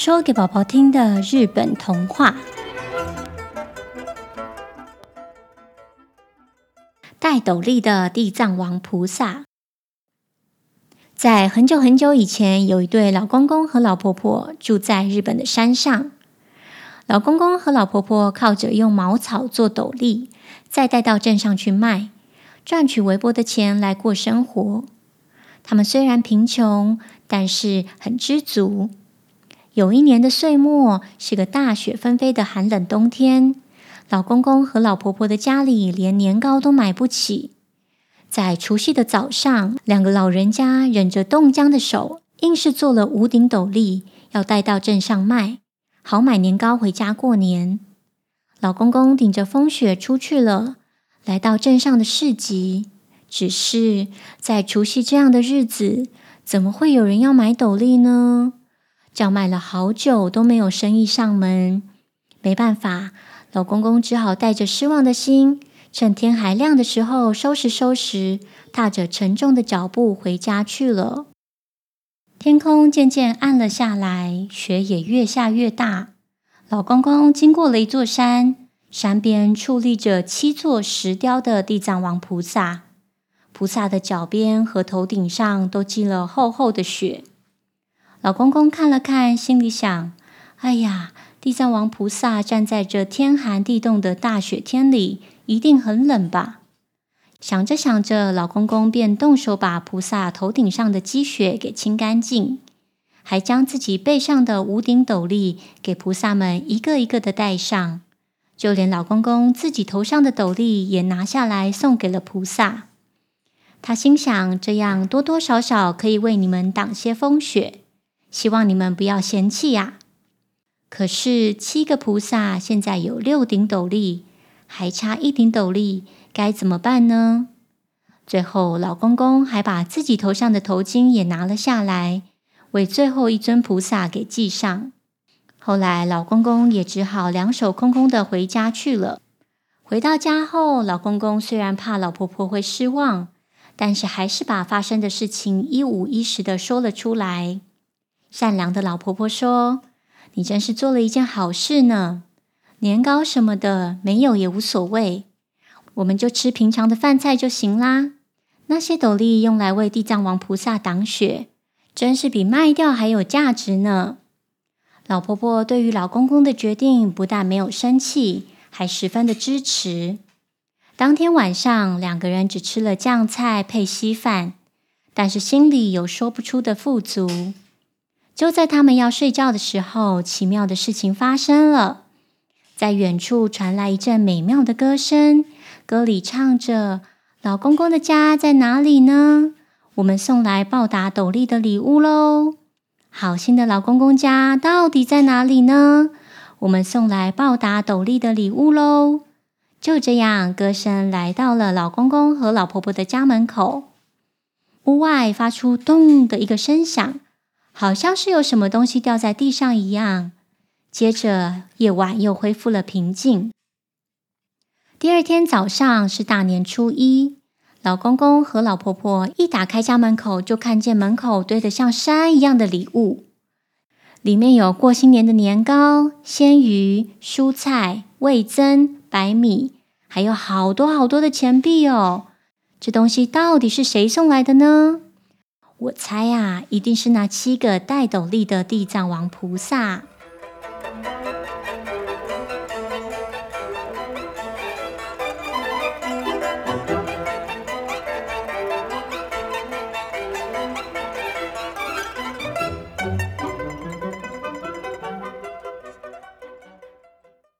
说给宝宝听的日本童话：戴斗笠的地藏王菩萨。在很久很久以前，有一对老公公和老婆婆住在日本的山上。老公公和老婆婆靠着用茅草做斗笠，再带到镇上去卖，赚取微薄的钱来过生活。他们虽然贫穷，但是很知足。有一年的岁末，是个大雪纷飞的寒冷冬天，老公公和老婆婆的家里连年糕都买不起。在除夕的早上，两个老人家忍着冻僵的手，硬是做了五顶斗笠，要带到镇上卖。好买年糕回家过年。老公公顶着风雪出去了，来到镇上的市集。只是在除夕这样的日子，怎么会有人要买斗笠呢？叫卖了好久都没有生意上门。没办法，老公公只好带着失望的心，趁天还亮的时候收拾收拾，踏着沉重的脚步回家去了。天空渐渐暗了下来，雪也越下越大。老公公经过了一座山，山边矗立着七座石雕的地藏王菩萨，菩萨的脚边和头顶上都积了厚厚的雪。老公公看了看，心里想：“哎呀，地藏王菩萨站在这天寒地冻的大雪天里，一定很冷吧？”想着想着，老公公便动手把菩萨头顶上的积雪给清干净，还将自己背上的五顶斗笠给菩萨们一个一个的戴上，就连老公公自己头上的斗笠也拿下来送给了菩萨。他心想：这样多多少少可以为你们挡些风雪，希望你们不要嫌弃呀。可是七个菩萨现在有六顶斗笠，还差一顶斗笠。该怎么办呢？最后，老公公还把自己头上的头巾也拿了下来，为最后一尊菩萨给系上。后来，老公公也只好两手空空的回家去了。回到家后，老公公虽然怕老婆婆会失望，但是还是把发生的事情一五一十的说了出来。善良的老婆婆说：“你真是做了一件好事呢，年糕什么的没有也无所谓。”我们就吃平常的饭菜就行啦。那些斗笠用来为地藏王菩萨挡雪，真是比卖掉还有价值呢。老婆婆对于老公公的决定不但没有生气，还十分的支持。当天晚上，两个人只吃了酱菜配稀饭，但是心里有说不出的富足。就在他们要睡觉的时候，奇妙的事情发生了，在远处传来一阵美妙的歌声。歌里唱着：“老公公的家在哪里呢？我们送来报答斗笠的礼物喽。好心的老公公家到底在哪里呢？我们送来报答斗笠的礼物喽。”就这样，歌声来到了老公公和老婆婆的家门口。屋外发出“咚”的一个声响，好像是有什么东西掉在地上一样。接着，夜晚又恢复了平静。第二天早上是大年初一，老公公和老婆婆一打开家门口，就看见门口堆得像山一样的礼物，里面有过新年的年糕、鲜鱼、蔬菜、味增、白米，还有好多好多的钱币哦。这东西到底是谁送来的呢？我猜啊，一定是那七个戴斗笠的地藏王菩萨。